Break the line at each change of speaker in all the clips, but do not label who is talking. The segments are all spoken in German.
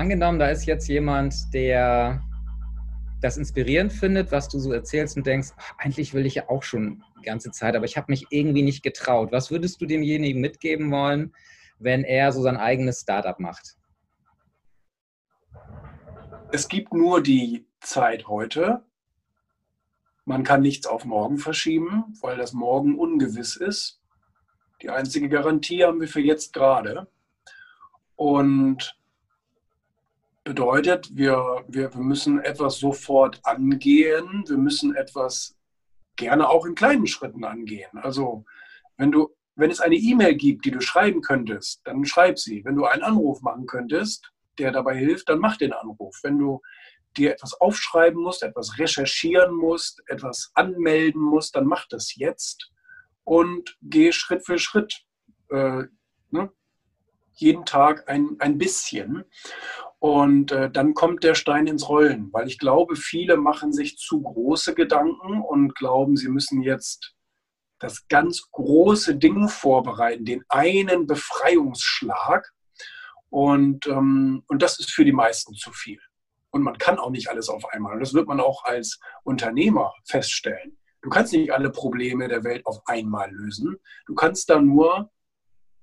angenommen, da ist jetzt jemand, der das inspirierend findet, was du so erzählst und denkst, ach, eigentlich will ich ja auch schon die ganze Zeit, aber ich habe mich irgendwie nicht getraut. Was würdest du demjenigen mitgeben wollen, wenn er so sein eigenes Startup macht?
Es gibt nur die Zeit heute. Man kann nichts auf morgen verschieben, weil das morgen ungewiss ist. Die einzige Garantie haben wir für jetzt gerade. Und bedeutet, wir, wir, wir müssen etwas sofort angehen. Wir müssen etwas gerne auch in kleinen Schritten angehen. Also wenn du, wenn es eine E-Mail gibt, die du schreiben könntest, dann schreib sie. Wenn du einen Anruf machen könntest, der dabei hilft, dann mach den Anruf. Wenn du dir etwas aufschreiben musst, etwas recherchieren musst, etwas anmelden musst, dann mach das jetzt und geh Schritt für Schritt. Äh, ne? Jeden Tag ein, ein bisschen. Und äh, dann kommt der Stein ins Rollen, weil ich glaube, viele machen sich zu große Gedanken und glauben, sie müssen jetzt das ganz große Ding vorbereiten, den einen Befreiungsschlag. Und, ähm, und das ist für die meisten zu viel. Und man kann auch nicht alles auf einmal. Und das wird man auch als Unternehmer feststellen. Du kannst nicht alle Probleme der Welt auf einmal lösen. Du kannst da nur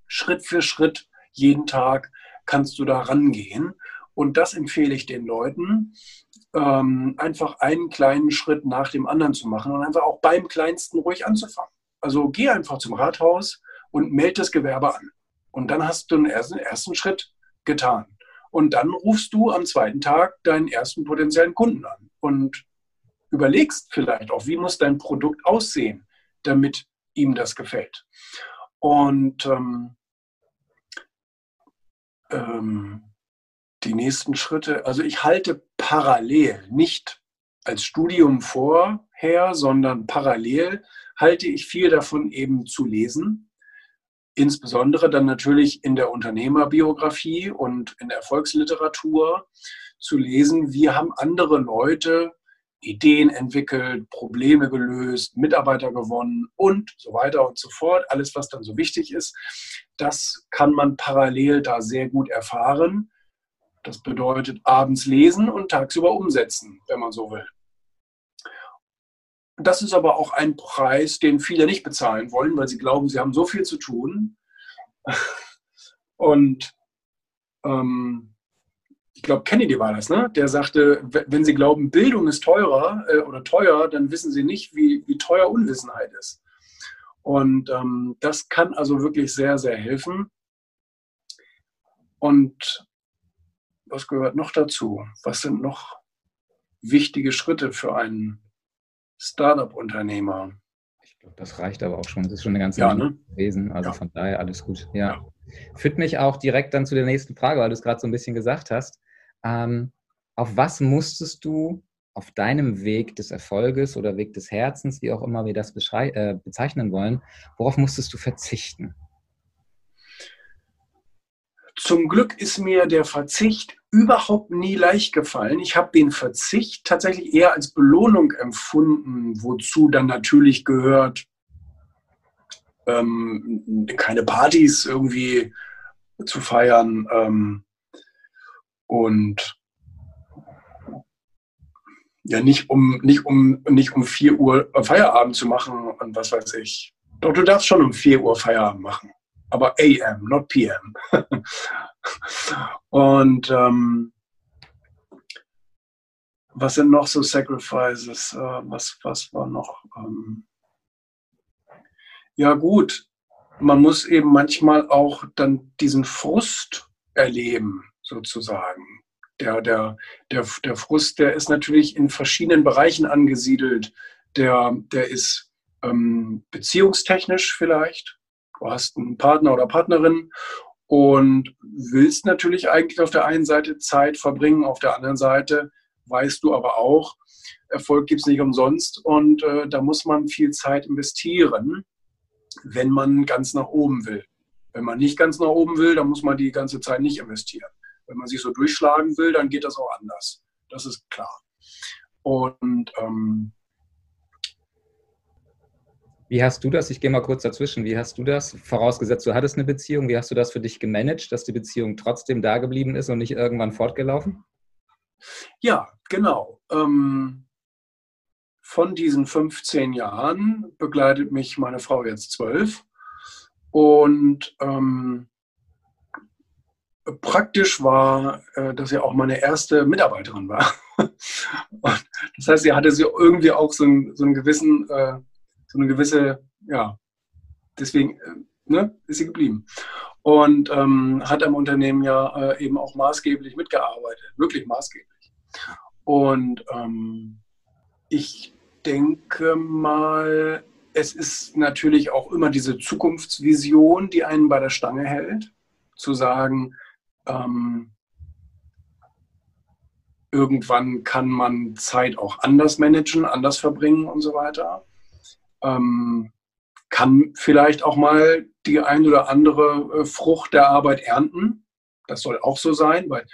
Schritt für Schritt jeden Tag kannst du da rangehen. Und das empfehle ich den Leuten, ähm, einfach einen kleinen Schritt nach dem anderen zu machen und einfach auch beim kleinsten ruhig anzufangen. Also geh einfach zum Rathaus und melde das Gewerbe an. Und dann hast du den ersten, ersten Schritt getan. Und dann rufst du am zweiten Tag deinen ersten potenziellen Kunden an und überlegst vielleicht auch, wie muss dein Produkt aussehen, damit ihm das gefällt. Und ähm, ähm, die nächsten Schritte, also ich halte parallel, nicht als Studium vorher, sondern parallel halte ich viel davon eben zu lesen. Insbesondere dann natürlich in der Unternehmerbiografie und in der Erfolgsliteratur zu lesen, wie haben andere Leute Ideen entwickelt, Probleme gelöst, Mitarbeiter gewonnen und so weiter und so fort. Alles, was dann so wichtig ist, das kann man parallel da sehr gut erfahren. Das bedeutet abends lesen und tagsüber umsetzen, wenn man so will. Das ist aber auch ein Preis, den viele nicht bezahlen wollen, weil sie glauben, sie haben so viel zu tun. Und ähm, ich glaube, Kennedy war das, ne? der sagte, wenn Sie glauben, Bildung ist teurer äh, oder teuer, dann wissen Sie nicht, wie, wie teuer Unwissenheit ist. Und ähm, das kann also wirklich sehr, sehr helfen. Und was gehört noch dazu? Was sind noch wichtige Schritte für einen Startup-Unternehmer?
Ich glaube, das reicht aber auch schon. Das ist schon eine ganze
ja, Menge
ne? gewesen. Also ja. von daher alles gut. Ja. ja. Führt mich auch direkt dann zu der nächsten Frage, weil du es gerade so ein bisschen gesagt hast. Ähm, auf was musstest du auf deinem Weg des Erfolges oder Weg des Herzens, wie auch immer wir das äh, bezeichnen wollen, worauf musstest du verzichten?
Zum Glück ist mir der Verzicht überhaupt nie leicht gefallen. Ich habe den Verzicht tatsächlich eher als Belohnung empfunden, wozu dann natürlich gehört, ähm, keine Partys irgendwie zu feiern ähm, und ja nicht um nicht um nicht um 4 Uhr Feierabend zu machen und was weiß ich. Doch du darfst schon um 4 Uhr Feierabend machen aber AM, not PM. und ähm, was sind noch so Sacrifices? Äh, was, was war noch? Ähm, ja gut, man muss eben manchmal auch dann diesen Frust erleben, sozusagen. Der, der, der, der Frust, der ist natürlich in verschiedenen Bereichen angesiedelt. Der, der ist ähm, beziehungstechnisch vielleicht, du hast einen Partner oder Partnerin und willst natürlich eigentlich auf der einen Seite Zeit verbringen, auf der anderen Seite weißt du aber auch, Erfolg gibt es nicht umsonst und äh, da muss man viel Zeit investieren, wenn man ganz nach oben will. Wenn man nicht ganz nach oben will, dann muss man die ganze Zeit nicht investieren. Wenn man sich so durchschlagen will, dann geht das auch anders. Das ist klar. Und ähm,
Wie hast du das? Ich gehe mal kurz dazwischen. Wie hast du das? Vorausgesetzt, du hattest eine Beziehung. Wie hast du das für dich gemanagt, dass die Beziehung trotzdem da geblieben ist und nicht irgendwann fortgelaufen?
Ja, genau. Ähm, von diesen 15 Jahren begleitet mich meine Frau jetzt zwölf. Und ähm, praktisch war, äh, dass sie auch meine erste Mitarbeiterin war. das heißt, sie hatte sie irgendwie auch so, einen, so einen gewissen, äh, eine gewisse, ja, deswegen äh, ne, ist sie geblieben. Und ähm, hat am Unternehmen ja äh, eben auch maßgeblich mitgearbeitet, wirklich maßgeblich. Und ähm, ich denke mal, es ist natürlich auch immer diese Zukunftsvision, die einen bei der Stange hält, zu sagen, ähm, irgendwann kann man Zeit auch anders managen, anders verbringen und so weiter. Ähm, kann vielleicht auch mal die ein oder andere äh, Frucht der Arbeit ernten. Das soll auch so sein, weil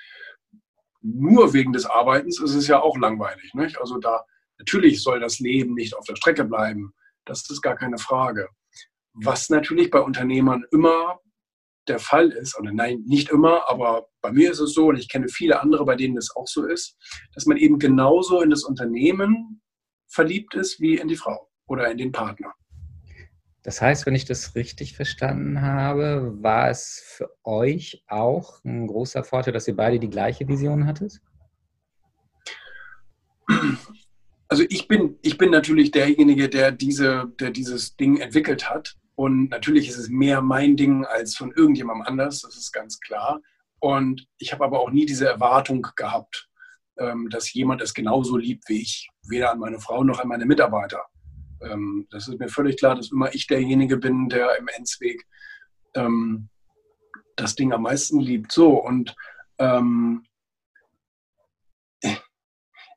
nur wegen des Arbeitens ist es ja auch langweilig. Nicht? Also da natürlich soll das Leben nicht auf der Strecke bleiben. Das ist gar keine Frage. Was natürlich bei Unternehmern immer der Fall ist, oder nein, nicht immer, aber bei mir ist es so, und ich kenne viele andere, bei denen es auch so ist, dass man eben genauso in das Unternehmen verliebt ist wie in die Frau oder in den Partner.
Das heißt, wenn ich das richtig verstanden habe, war es für euch auch ein großer Vorteil, dass ihr beide die gleiche Vision hattet?
Also ich bin, ich bin natürlich derjenige, der, diese, der dieses Ding entwickelt hat. Und natürlich ist es mehr mein Ding als von irgendjemandem anders, das ist ganz klar. Und ich habe aber auch nie diese Erwartung gehabt, ähm, dass jemand es genauso liebt wie ich, weder an meine Frau noch an meine Mitarbeiter. Ähm, das ist mir völlig klar, dass immer ich derjenige bin, der im Endsweg ähm, das Ding am meisten liebt. So, und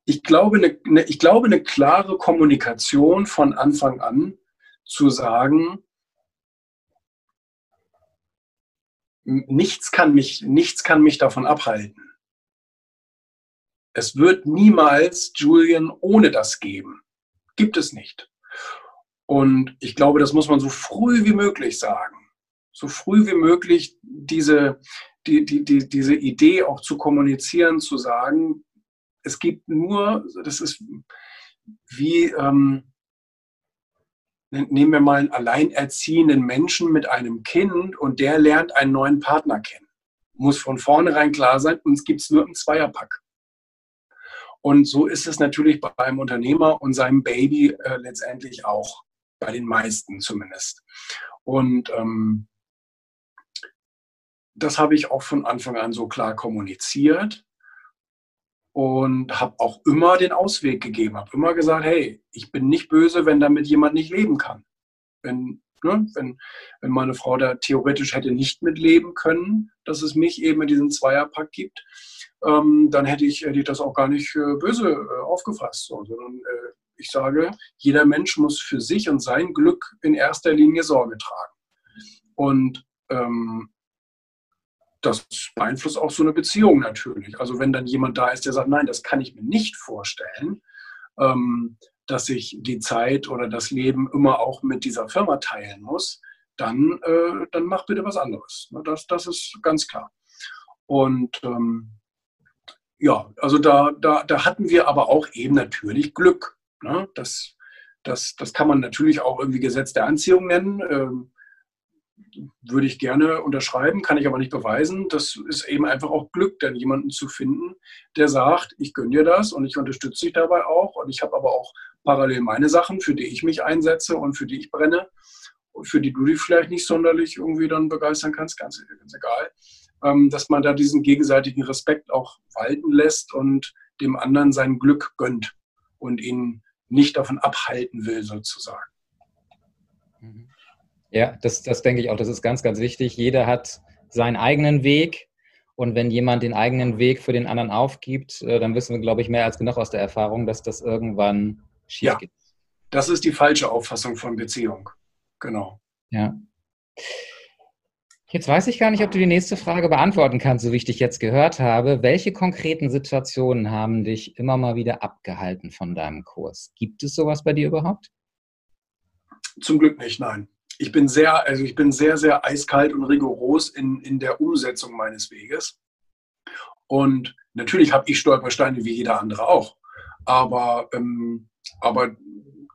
ich glaube, eine, ich glaube, eine klare Kommunikation von Anfang an zu sagen, nichts kann mich, nichts kann mich davon abhalten. Es wird niemals Julian ohne das geben. Gibt es nicht. Und ich glaube, das muss man so früh wie möglich sagen. So früh wie möglich diese, die, die, die, diese Idee auch zu kommunizieren, zu sagen, es gibt nur, das ist wie, ähm, nehmen wir mal einen alleinerziehenden Menschen mit einem Kind und der lernt einen neuen Partner kennen. Muss von vornherein klar sein, uns gibt es nur einen Zweierpack. Und so ist es natürlich bei einem Unternehmer und seinem Baby äh, letztendlich auch, bei den meisten zumindest. Und ähm, das habe ich auch von Anfang an so klar kommuniziert und habe auch immer den Ausweg gegeben, habe immer gesagt, hey, ich bin nicht böse, wenn damit jemand nicht leben kann. Wenn, ne, wenn, wenn meine Frau da theoretisch hätte nicht mitleben können, dass es mich eben in diesem Zweierpack gibt, ähm, dann hätte ich, hätte ich das auch gar nicht äh, böse äh, aufgefasst, so, sondern äh, ich sage, jeder Mensch muss für sich und sein Glück in erster Linie Sorge tragen. Und ähm, das beeinflusst auch so eine Beziehung natürlich. Also wenn dann jemand da ist, der sagt, nein, das kann ich mir nicht vorstellen, ähm, dass ich die Zeit oder das Leben immer auch mit dieser Firma teilen muss, dann, äh, dann mach bitte was anderes. Ne, das, das ist ganz klar. Und ähm, ja, also da, da, da hatten wir aber auch eben natürlich Glück. Ne? Das, das, das kann man natürlich auch irgendwie Gesetz der Anziehung nennen. Ähm, würde ich gerne unterschreiben, kann ich aber nicht beweisen. Das ist eben einfach auch Glück, denn jemanden zu finden, der sagt, ich gönne dir das und ich unterstütze dich dabei auch. Und ich habe aber auch parallel meine Sachen, für die ich mich einsetze und für die ich brenne und für die du dich vielleicht nicht sonderlich irgendwie dann begeistern kannst, ganz, ganz egal. Ähm, dass man da diesen gegenseitigen Respekt auch walten lässt und dem anderen sein Glück gönnt und ihn nicht davon abhalten will, sozusagen.
Ja, das, das denke ich auch. Das ist ganz, ganz wichtig. Jeder hat seinen eigenen Weg. Und wenn jemand den eigenen Weg für den anderen aufgibt, äh, dann wissen wir, glaube ich, mehr als genug aus der Erfahrung, dass das irgendwann schief ja, geht.
Das ist die falsche Auffassung von Beziehung. Genau.
Ja. Jetzt weiß ich gar nicht, ob du die nächste Frage beantworten kannst, so wie ich dich jetzt gehört habe. Welche konkreten Situationen haben dich immer mal wieder abgehalten von deinem Kurs? Gibt es sowas bei dir überhaupt?
Zum Glück nicht, nein. Ich bin sehr, also ich bin sehr, sehr eiskalt und rigoros in, in der Umsetzung meines Weges. Und natürlich habe ich Stolpersteine wie jeder andere auch. Aber, ähm, aber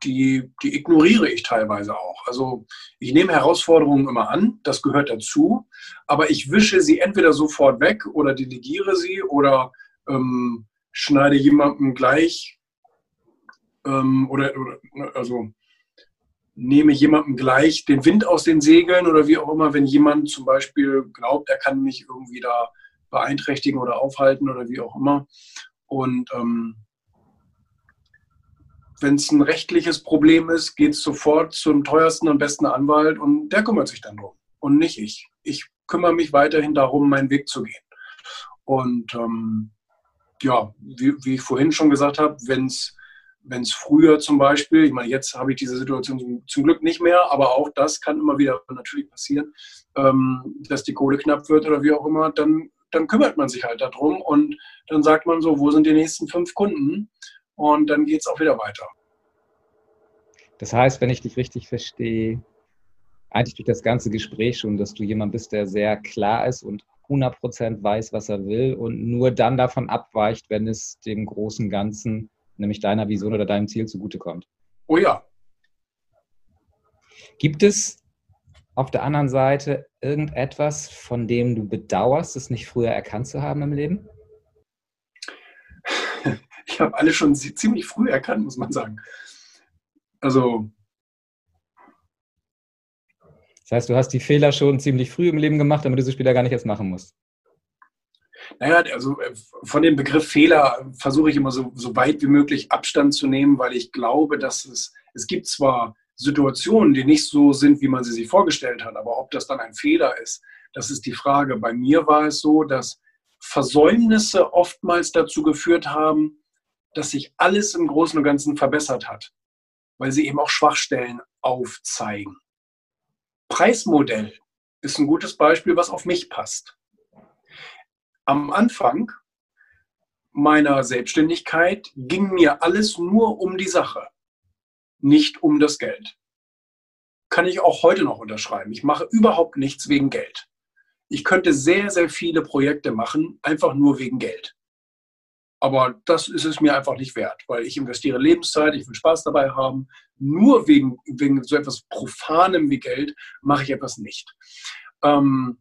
die, die ignoriere ich teilweise auch. Also ich nehme Herausforderungen immer an, das gehört dazu, aber ich wische sie entweder sofort weg oder delegiere sie oder ähm, schneide jemandem gleich ähm, oder, oder also nehme jemandem gleich den Wind aus den Segeln oder wie auch immer, wenn jemand zum Beispiel glaubt, er kann mich irgendwie da beeinträchtigen oder aufhalten oder wie auch immer. Und ähm, wenn es ein rechtliches Problem ist, geht es sofort zum teuersten und besten Anwalt und der kümmert sich dann drum und nicht ich. Ich kümmere mich weiterhin darum, meinen Weg zu gehen. Und ähm, ja, wie, wie, ich vorhin schon gesagt habe, wenn es früher zum Beispiel, ich meine, jetzt habe ich diese Situation zum, zum, Glück nicht mehr, aber auch das kann immer wieder natürlich passieren, ähm, dass die Kohle knapp wird oder wie auch immer, dann, dann kümmert man sich halt darum und dann sagt man so, wo sind die nächsten fünf Kunden? Und dann geht es auch wieder weiter.
Das heißt, wenn ich dich richtig verstehe, eigentlich durch das ganze Gespräch schon, dass du jemand bist, der sehr klar ist und 100% weiß, was er will und nur dann davon abweicht, wenn es dem großen Ganzen nämlich deiner Vision oder deinem Ziel zugutekommt.
Oh ja.
Gibt es auf der anderen Seite irgendetwas, von dem du bedauerst, es nicht früher erkannt zu haben im Leben?
Ich habe alle schon ziemlich früh erkannt, muss man sagen. Also.
Das heißt, du hast die Fehler schon ziemlich früh im Leben gemacht, damit du sie später gar nicht erst machen musst.
Naja, also äh, von dem Begriff Fehler versuche ich immer so, so weit wie möglich Abstand zu nehmen, weil ich glaube, dass es, es gibt zwar Situationen, die nicht so sind, wie man sie sich vorgestellt hat, aber ob das dann ein Fehler ist, das ist die Frage. Bei mir war es so, dass Versäumnisse oftmals dazu geführt haben, dass sich alles im Großen und Ganzen verbessert hat, weil sie eben auch Schwachstellen aufzeigen. Preismodell ist ein gutes Beispiel, was auf mich passt am Anfang meiner Selbstständigkeit ging mir alles nur um die Sache, nicht um das Geld. Kann ich auch heute noch unterschreiben. Ich mache überhaupt nichts wegen Geld. Ich könnte sehr, sehr viele Projekte machen, einfach nur wegen Geld. Aber das ist es mir einfach nicht wert, weil ich investiere Lebenszeit, ich will Spaß dabei haben. Nur wegen, wegen so etwas Profanem wie Geld mache ich etwas nicht. Ähm,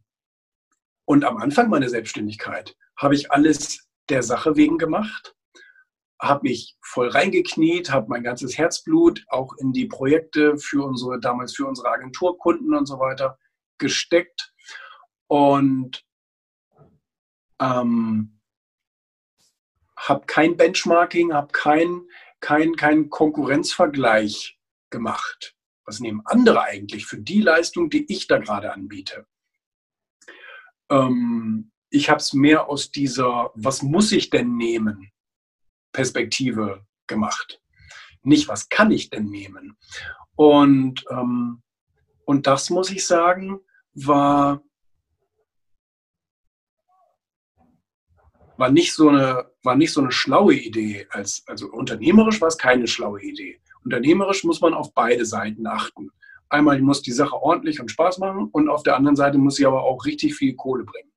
und am Anfang meiner Selbstständigkeit habe ich alles der Sache wegen gemacht, habe mich voll reingekniet, habe mein ganzes Herzblut auch in die Projekte für unsere, damals für unsere Agenturkunden und so weiter gesteckt und ähm, habe kein Benchmarking, habe kein, kein, kein Konkurrenzvergleich gemacht. Was nehmen andere eigentlich für die Leistung, die ich da gerade anbiete? ähm, ich habe es mehr aus dieser, was muss ich denn nehmen, Perspektive gemacht. Nicht, was kann ich denn nehmen. Und, ähm, und das muss ich sagen, war, war, nicht so eine, war nicht so eine schlaue Idee. Als, also unternehmerisch war es keine schlaue Idee. Unternehmerisch muss man auf beide Seiten achten einmal muss die Sache ordentlich und Spaß machen und auf der anderen Seite muss sie aber auch richtig viel Kohle bringen,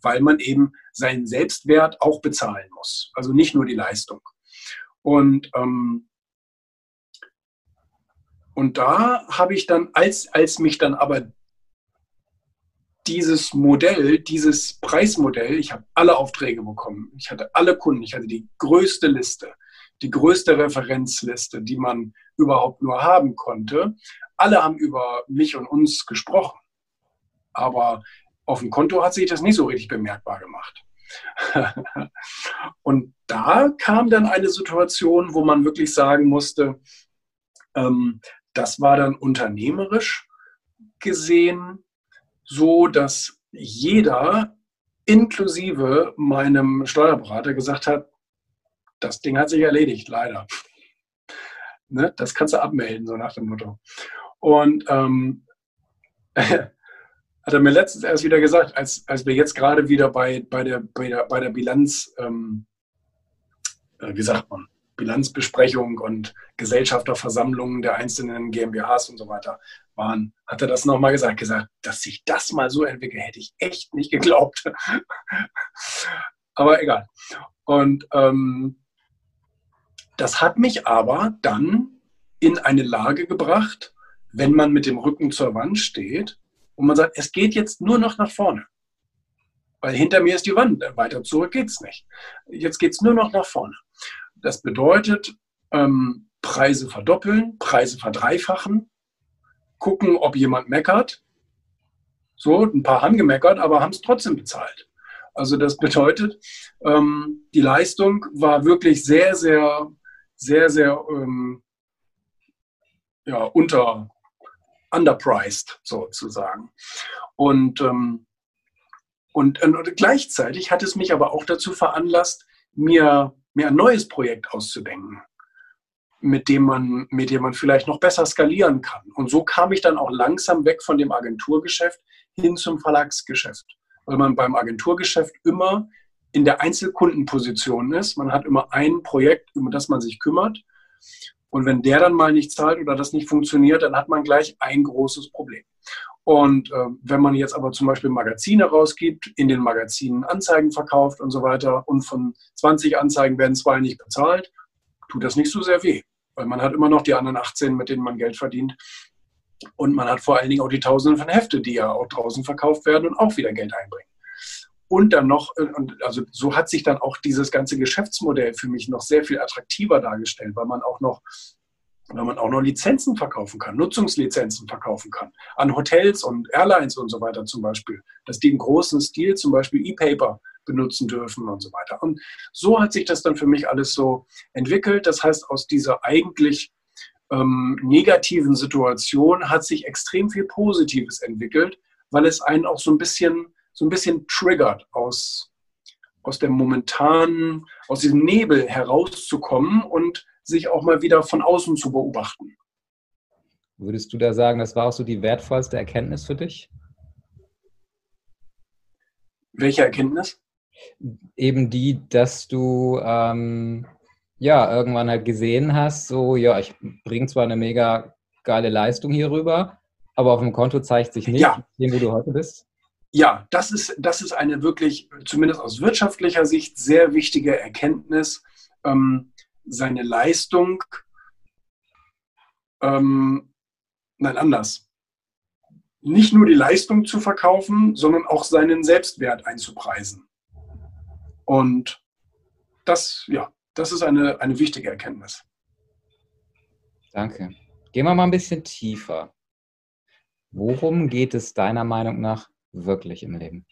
weil man eben seinen Selbstwert auch bezahlen muss. Also nicht nur die Leistung. Und, ähm, und da habe ich dann, als, als mich dann aber dieses Modell, dieses Preismodell, ich habe alle Aufträge bekommen, ich hatte alle Kunden, ich hatte die größte Liste, die größte Referenzliste, die man überhaupt nur haben konnte alle haben über mich und uns gesprochen. Aber auf dem Konto hat sich das nicht so richtig bemerkbar gemacht. und da kam dann eine Situation, wo man wirklich sagen musste, ähm, das war dann unternehmerisch gesehen so, dass jeder inklusive meinem Steuerberater gesagt hat, das Ding hat sich erledigt, leider. Ne? Das kannst du abmelden, so nach dem Motto. Und ähm, hat er mir letztens erst wieder gesagt, als, als wir jetzt gerade wieder bei, bei, der, bei, der, bei der Bilanz, ähm, äh, wie sagt man, Bilanzbesprechung und Gesellschafterversammlungen der einzelnen GmbHs und so weiter waren, hat er das nochmal gesagt, gesagt, dass sich das mal so entwickelt, hätte ich echt nicht geglaubt. aber egal. Und ähm, das hat mich aber dann in eine Lage gebracht, wenn man mit dem Rücken zur Wand steht und man sagt, es geht jetzt nur noch nach vorne. Weil hinter mir ist die Wand, weiter zurück geht es nicht. Jetzt geht es nur noch nach vorne. Das bedeutet, ähm, Preise verdoppeln, Preise verdreifachen, gucken, ob jemand meckert. So, ein paar haben gemeckert, aber haben es trotzdem bezahlt. Also das bedeutet, ähm, die Leistung war wirklich sehr, sehr, sehr, sehr ähm, ja, unter underpriced sozusagen. Und, ähm, und, und gleichzeitig hat es mich aber auch dazu veranlasst, mir, mir ein neues Projekt auszudenken mit dem man, mit dem man vielleicht noch besser skalieren kann. Und so kam ich dann auch langsam weg von dem Agenturgeschäft hin zum Verlagsgeschäft, weil man beim Agenturgeschäft immer in der Einzelkundenposition ist. Man hat immer ein Projekt, um das man sich kümmert. Und wenn der dann mal nicht zahlt oder das nicht funktioniert, dann hat man gleich ein großes Problem. Und äh, wenn man jetzt aber zum Beispiel Magazine rausgibt, in den Magazinen Anzeigen verkauft und so weiter und von 20 Anzeigen werden zwei nicht bezahlt, tut das nicht so sehr weh, weil man hat immer noch die anderen 18, mit denen man Geld verdient. Und man hat vor allen Dingen auch die Tausende von Hefte, die ja auch draußen verkauft werden und auch wieder Geld einbringen. Und dann noch, äh, und also so hat sich dann auch dieses ganze Geschäftsmodell für mich noch sehr viel attraktiver dargestellt, weil man auch noch weil man auch noch Lizenzen verkaufen kann, Nutzungslizenzen verkaufen kann, an Hotels und Airlines und so weiter zum Beispiel, dass die im großen Stil zum Beispiel E-Paper benutzen dürfen und so weiter. Und so hat sich das dann für mich alles so entwickelt. Das heißt, aus dieser eigentlich ähm, negativen Situation hat sich extrem viel Positives entwickelt, weil es einen auch so ein bisschen, so ein bisschen triggert, aus, aus dem momentanen, aus diesem Nebel herauszukommen und sich auch mal wieder von außen zu beobachten.
Würdest du da sagen, das war auch so die wertvollste Erkenntnis für dich?
Welche Erkenntnis?
eben die, dass du ähm, ja irgendwann halt gesehen hast, so ja, ich bringe zwar eine mega geile Leistung hier rüber, aber auf dem Konto zeigt sich nicht,
ja.
dem, wo du heute bist.
Ja, das ist, das ist eine wirklich, zumindest aus wirtschaftlicher Sicht, sehr wichtige Erkenntnis. Ähm, seine Leistung, ähm, nein, anders. Nicht nur die Leistung zu verkaufen, sondern auch seinen Selbstwert einzupreisen. Und das, ja, das ist eine, eine wichtige Erkenntnis.
Danke. Gehen wir mal ein bisschen tiefer. Worum geht es deiner Meinung nach wirklich im Leben?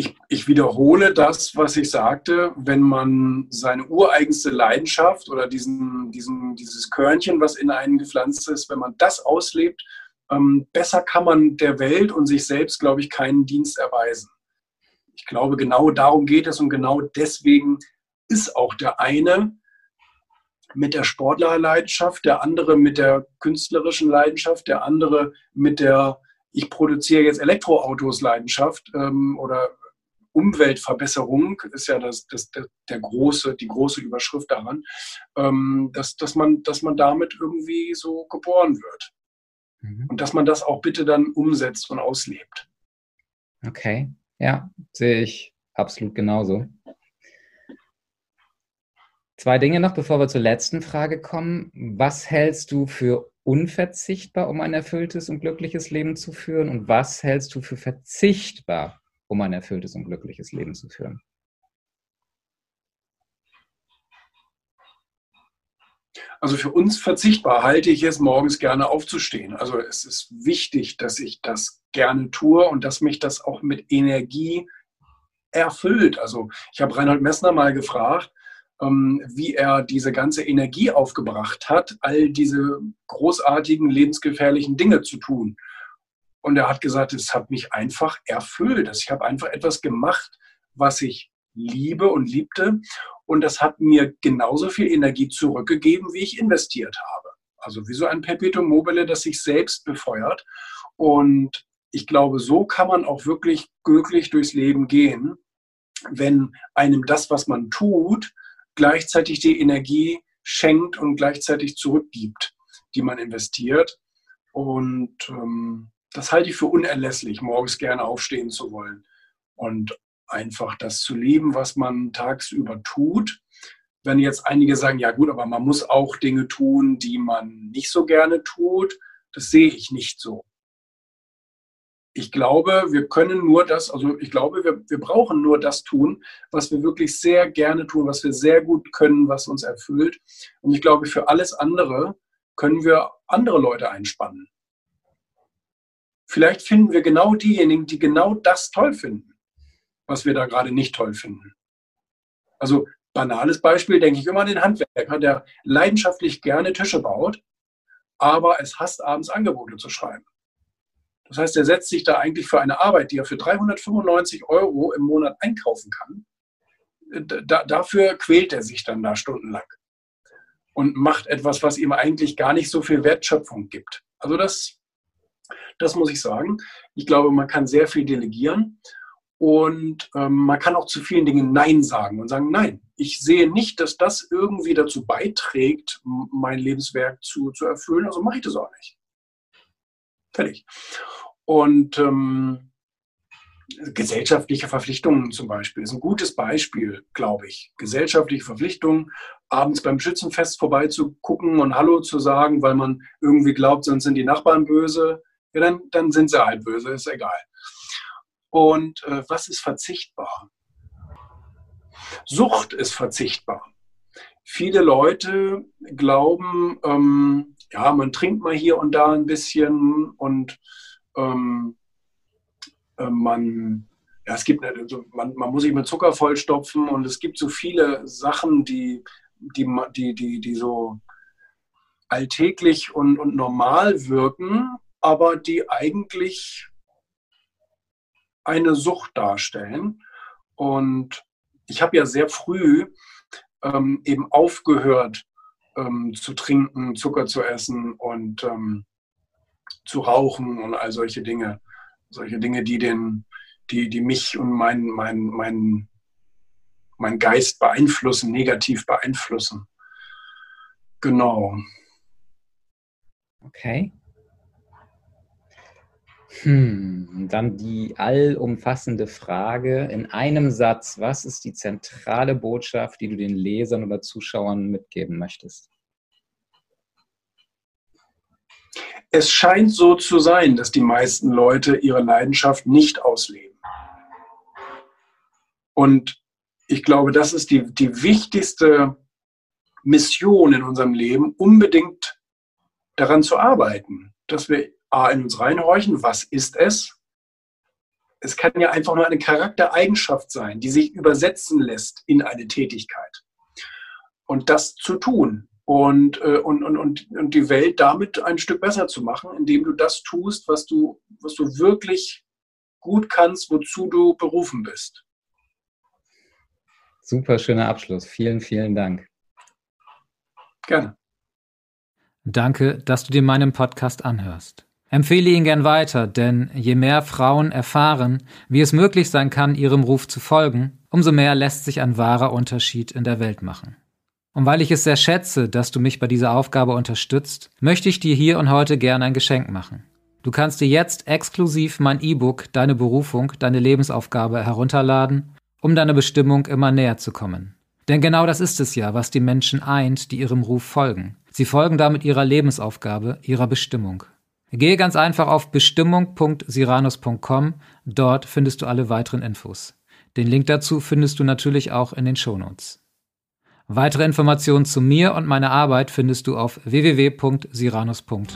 Ich, ich, wiederhole das, was ich sagte, wenn man seine ureigenste Leidenschaft oder diesen, diesen, dieses Körnchen, was in einen gepflanzt ist, wenn man das auslebt ähm, besser kann man der Welt und sich selbst, glaube ich, keinen Dienst erweisen. Ich glaube, genau darum geht es und genau deswegen ist auch der eine mit der Sportlerleidenschaft, der andere mit der künstlerischen Leidenschaft, der andere mit der ich produziere jetzt Elektroautos Leidenschaft ähm, oder Umweltverbesserung ist ja das, das, der, der, große, die große Überschrift daran, ähm, dass, dass, man, dass man damit irgendwie so geboren wird. Mhm. Und dass man das auch bitte dann umsetzt und auslebt.
Okay, ja, sehe ich absolut genauso. Zwei Dinge noch, bevor wir zur letzten Frage kommen. Was hältst du für unverzichtbar, um ein erfülltes und glückliches Leben zu führen? Und was hältst du für verzichtbar, um ein erfülltes und glückliches Leben zu führen?
Also für uns verzichtbar halte ich es, morgens gerne aufzustehen. Also es ist wichtig, dass ich das gerne tue und dass mich das auch mit Energie erfüllt. Also ich habe Reinhold Messner mal gefragt, ähm, wie er diese ganze Energie aufgebracht hat, all diese großartigen, lebensgefährlichen Dinge zu tun. Und er hat gesagt, es hat mich einfach erfüllt. Ich habe einfach etwas gemacht, was ich liebe und liebte. Und das hat mir genauso viel Energie zurückgegeben, wie ich investiert habe. Also wie so ein Perpetuum mobile, das sich selbst befeuert. Und ich glaube, so kann man auch wirklich glücklich durchs Leben gehen, wenn einem das, was man tut, gleichzeitig die Energie schenkt und gleichzeitig zurückgibt, die man investiert. Und ähm, das halte ich für unerlässlich, morgens gerne aufstehen zu wollen und einfach das zu lieben, was man tagsüber tut. Wenn jetzt einige sagen, ja gut, aber man muss auch Dinge tun, die man nicht so gerne tut, das sehe ich nicht so. Ich glaube, wir können nur das, also ich glaube, wir, wir brauchen nur das tun, was wir wirklich sehr gerne tun, was wir sehr gut können, was uns erfüllt. Und ich glaube, für alles andere können wir andere Leute einspannen. Vielleicht finden wir genau diejenigen, die genau das toll finden, was wir da gerade nicht toll finden. Also banales Beispiel, denke ich immer an den Handwerker, der leidenschaftlich gerne Tische baut, aber es hasst, abends Angebote zu schreiben. Das heißt, er setzt sich da eigentlich für eine Arbeit, die er für 395 Euro im Monat einkaufen kann, da, dafür quält er sich dann da stundenlang und macht etwas, was ihm eigentlich gar nicht so viel Wertschöpfung gibt. Also das, das muss ich sagen. Ich glaube, man kann sehr viel delegieren und ähm, man kann auch zu vielen Dingen Nein sagen und sagen, nein, ich sehe nicht, dass das irgendwie dazu beiträgt, mein Lebenswerk zu, zu erfüllen, also mache ich das auch nicht. Fertig. Und ähm, gesellschaftliche Verpflichtungen zum Beispiel ist ein gutes Beispiel, glaube ich. Gesellschaftliche Verpflichtungen, abends beim Schützenfest vorbeizugucken und Hallo zu sagen, weil man irgendwie glaubt, sonst sind die Nachbarn böse. Ja, dann, dann sind sie halt böse, ist egal. Und äh, was ist verzichtbar? Sucht ist verzichtbar. Viele Leute glauben, ähm, ja, man trinkt mal hier und da ein bisschen und ähm, äh, man, ja, es gibt, also man, man muss sich mit Zucker vollstopfen und es gibt so viele Sachen, die, die, die, die, die so alltäglich und, und normal wirken, aber die eigentlich eine Sucht darstellen. Und ich habe ja sehr früh ähm, eben aufgehört ähm, zu trinken, Zucker zu essen und ähm, zu rauchen und all solche Dinge. Solche Dinge, die, den, die, die mich und mein, mein, mein, mein Geist beeinflussen, negativ beeinflussen. Genau.
Okay. Hm, dann die allumfassende Frage in einem Satz. Was ist die zentrale Botschaft, die du den Lesern oder Zuschauern mitgeben möchtest?
Es scheint so zu sein, dass die meisten Leute ihre Leidenschaft nicht ausleben. Und ich glaube, das ist die, die wichtigste Mission in unserem Leben, unbedingt daran zu arbeiten, dass wir A, in uns reinhorchen, was ist es? Es kann ja einfach nur eine Charaktereigenschaft sein, die sich übersetzen lässt in eine Tätigkeit. Und das zu tun und, äh, und, und, und, und die Welt damit ein Stück besser zu machen, indem du das tust, was du, was du wirklich gut kannst, wozu du berufen bist.
Super schöner Abschluss. Vielen, vielen Dank.
Gerne.
Danke, dass du dir meinen Podcast anhörst. Empfehle ihn gern weiter, denn je mehr Frauen erfahren, wie es möglich sein kann, ihrem Ruf zu folgen, umso mehr lässt sich ein wahrer Unterschied in der Welt machen. Und weil ich es sehr schätze, dass du mich bei dieser Aufgabe unterstützt, möchte ich dir hier und heute gern ein Geschenk machen. Du kannst dir jetzt exklusiv mein E-Book Deine Berufung, deine Lebensaufgabe herunterladen, um deiner Bestimmung immer näher zu kommen. Denn genau das ist es ja, was die Menschen eint, die ihrem Ruf folgen. Sie folgen damit ihrer Lebensaufgabe, ihrer Bestimmung. Gehe ganz einfach auf bestimmung.siranus.com, dort findest du alle weiteren Infos. Den Link dazu findest du natürlich auch in den Shownotes. Weitere Informationen zu mir und meiner Arbeit findest du auf www.siranus.com.